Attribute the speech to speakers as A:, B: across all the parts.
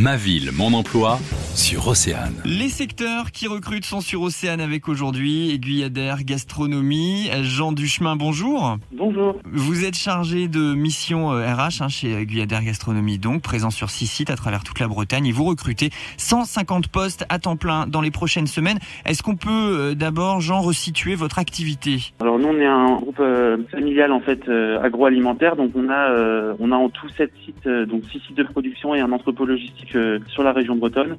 A: Ma ville, mon emploi sur Océane.
B: Les secteurs qui recrutent sont sur Océane avec aujourd'hui Aiguilladaire, gastronomie. Jean Duchemin, bonjour.
C: Bonjour.
B: Vous êtes chargé de mission euh, RH hein, chez Aiguilladaire Gastronomie, donc présent sur six sites à travers toute la Bretagne et vous recrutez 150 postes à temps plein dans les prochaines semaines. Est-ce qu'on peut euh, d'abord, Jean, resituer votre activité?
C: Alors nous, on est un groupe euh, familial en fait agroalimentaire, donc on a on a en tout sept sites, donc six sites de production et un entrepôt logistique sur la région bretonne.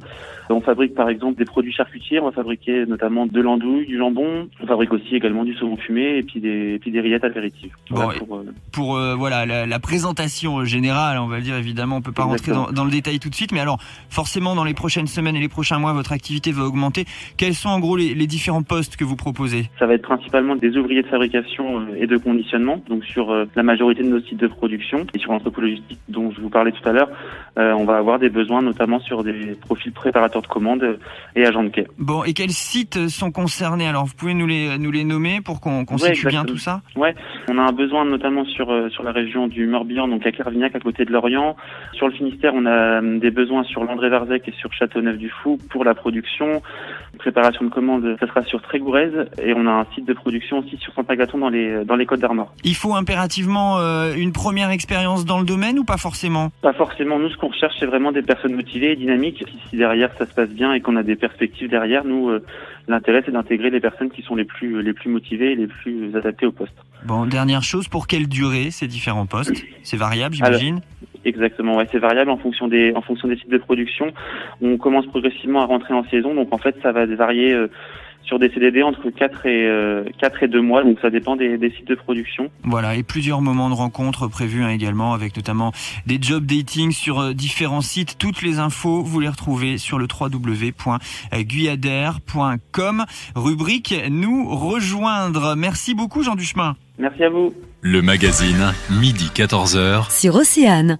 C: On fabrique par exemple des produits charcutiers, on va fabriquer notamment de l'andouille, du jambon, on fabrique aussi également du saumon fumé et puis des, et puis des rillettes apéritives.
B: Voilà, pour, euh, pour euh, voilà la, la, présentation générale, on va dire évidemment, on peut pas rentrer dans, dans, le détail tout de suite, mais alors forcément dans les prochaines semaines et les prochains mois, votre activité va augmenter. Quels sont en gros les, les différents postes que vous proposez?
C: Ça va être principalement des ouvriers de fabrication euh, et de conditionnement, donc sur la majorité de nos sites de production et sur l'entrepôt logistique dont je vous parlais tout à l'heure, on va avoir des besoins notamment sur des profils préparateurs de commandes et agents de quai.
B: Bon, et quels sites sont concernés? Alors, vous pouvez nous les, nous les nommer pour qu'on qu situe bien tout ça?
C: Ouais, on a un besoin notamment sur, euh, sur la région du Morbihan, donc à Clairvignac, à côté de Lorient. Sur le Finistère, on a euh, des besoins sur l'André-Varzec et sur Châteauneuf-du-Fou pour la production. Préparation de commandes, ça sera sur Trégourez et on a un site de production aussi sur Saint-Agathon dans les, dans les Côtes d'Armor.
B: Il faut impérativement euh, une première expérience dans le domaine ou pas forcément?
C: Pas forcément. Nous, ce qu'on recherche, c'est vraiment des personnes motivées et dynamiques. Si derrière ça se passe bien et qu'on a des perspectives derrière, nous, euh, l'intérêt c'est d'intégrer les personnes qui sont les plus les plus motivées et les plus adaptées au poste.
B: Bon, dernière chose, pour quelle durée ces différents postes? C'est variable, j'imagine?
C: Exactement, ouais, c'est variable en fonction des en fonction des sites de production. On commence progressivement à rentrer en saison, donc en fait ça va varier. Euh, sur des CDD entre 4 et, euh, 4 et 2 mois, donc ça dépend des, des, sites de production.
B: Voilà, et plusieurs moments de rencontre prévus hein, également, avec notamment des job dating sur euh, différents sites. Toutes les infos, vous les retrouvez sur le www.guyadère.com, rubrique Nous rejoindre. Merci beaucoup Jean Duchemin.
C: Merci à vous.
A: Le magazine, midi 14h.
D: Sur Océane.